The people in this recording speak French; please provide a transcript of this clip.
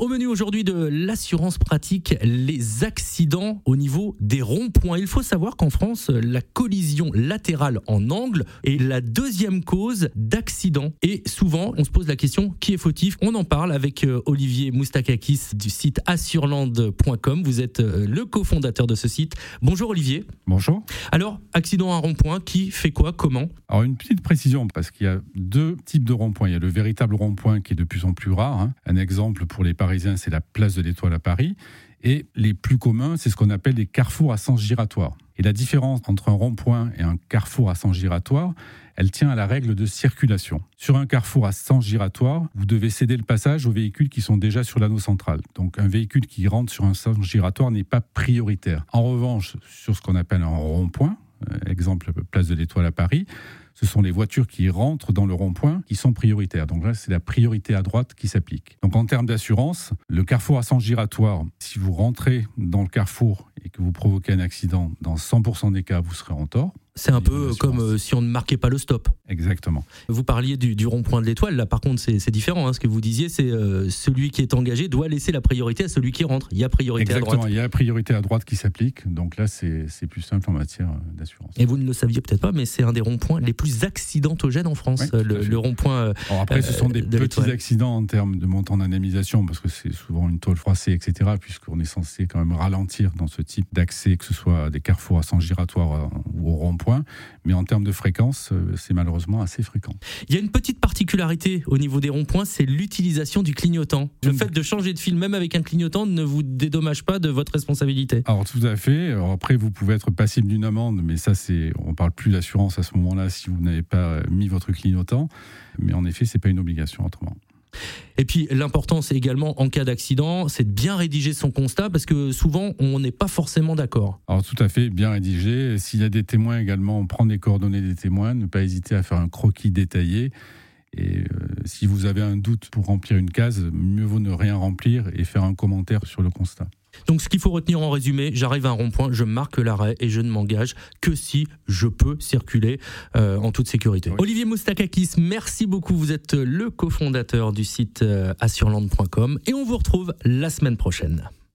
Au menu aujourd'hui de l'assurance pratique, les accidents au niveau des ronds-points. Il faut savoir qu'en France, la collision latérale en angle est la deuxième cause d'accident. Et souvent, on se pose la question qui est fautif? On en parle avec euh, Olivier Moustakakis du site assurland.com. Vous êtes euh, le cofondateur de ce site. Bonjour Olivier. Bonjour. Alors, accident à rond-point, qui fait quoi? Comment? Alors, une petite précision, parce qu'il y a deux types de ronds-points. Il y a le véritable rond-point qui est de plus en plus rare. Hein. Un exemple pour les Parisiens, c'est la place de l'Étoile à Paris. Et les plus communs, c'est ce qu'on appelle des carrefours à sens giratoire. Et la différence entre un rond-point et un carrefour à sens giratoire, elle tient à la règle de circulation. Sur un carrefour à sens giratoire, vous devez céder le passage aux véhicules qui sont déjà sur l'anneau central. Donc un véhicule qui rentre sur un sens giratoire n'est pas prioritaire. En revanche, sur ce qu'on appelle un rond-point, exemple place de l'Étoile à Paris, ce sont les voitures qui rentrent dans le rond-point qui sont prioritaires. Donc là, c'est la priorité à droite qui s'applique. Donc en termes d'assurance, le carrefour à sens giratoire, si vous rentrez dans le carrefour et que vous provoquez un accident, dans 100% des cas, vous serez en tort. C'est un peu comme euh, si on ne marquait pas le stop. Exactement. Vous parliez du, rond-point de l'étoile. Là, par contre, c'est différent. Hein. Ce que vous disiez, c'est euh, celui qui est engagé doit laisser la priorité à celui qui rentre. Il y a priorité à droite. Il y a priorité à droite qui s'appliche. Donc là, c'est plus simple en matière euh, d'assurance. Et vous ne le saviez peut-être pas, mais c'est un des ronds-points les plus accidentogènes en France. le, rond-point. après, ce sont des petits accidents en termes de montant d'indemnisation, parce que c'est souvent une tôle froissée, etc. Puisqu'on est censé quand même ralentir dans ce type d'accès, que ce soit des carrefours à sens giratoire ou au rond-point. Mais en termes de fréquence, euh, c'est malheureusement assez fréquent. Il y a une petite particularité au niveau des ronds-points, c'est l'utilisation du clignotant. Le fait de changer de fil, même avec un clignotant, ne vous dédommage pas de votre responsabilité. Alors tout à fait. Alors, après, vous pouvez être passible d'une amende, mais ça, c'est, on parle plus d'assurance à ce moment-là si vous n'avez pas mis votre clignotant. Mais en effet, c'est pas une obligation autrement. Et puis l'important, c'est également en cas d'accident, c'est de bien rédiger son constat parce que souvent on n'est pas forcément d'accord. Alors tout à fait, bien rédigé. S'il y a des témoins également, prendre les coordonnées des témoins, ne pas hésiter à faire un croquis détaillé. Et euh, si vous avez un doute pour remplir une case, mieux vaut ne rien remplir et faire un commentaire sur le constat. Donc ce qu'il faut retenir en résumé, j'arrive à un rond-point, je marque l'arrêt et je ne m'engage que si je peux circuler euh, en toute sécurité. Olivier Moustakakis, merci beaucoup. Vous êtes le cofondateur du site euh, assurland.com et on vous retrouve la semaine prochaine.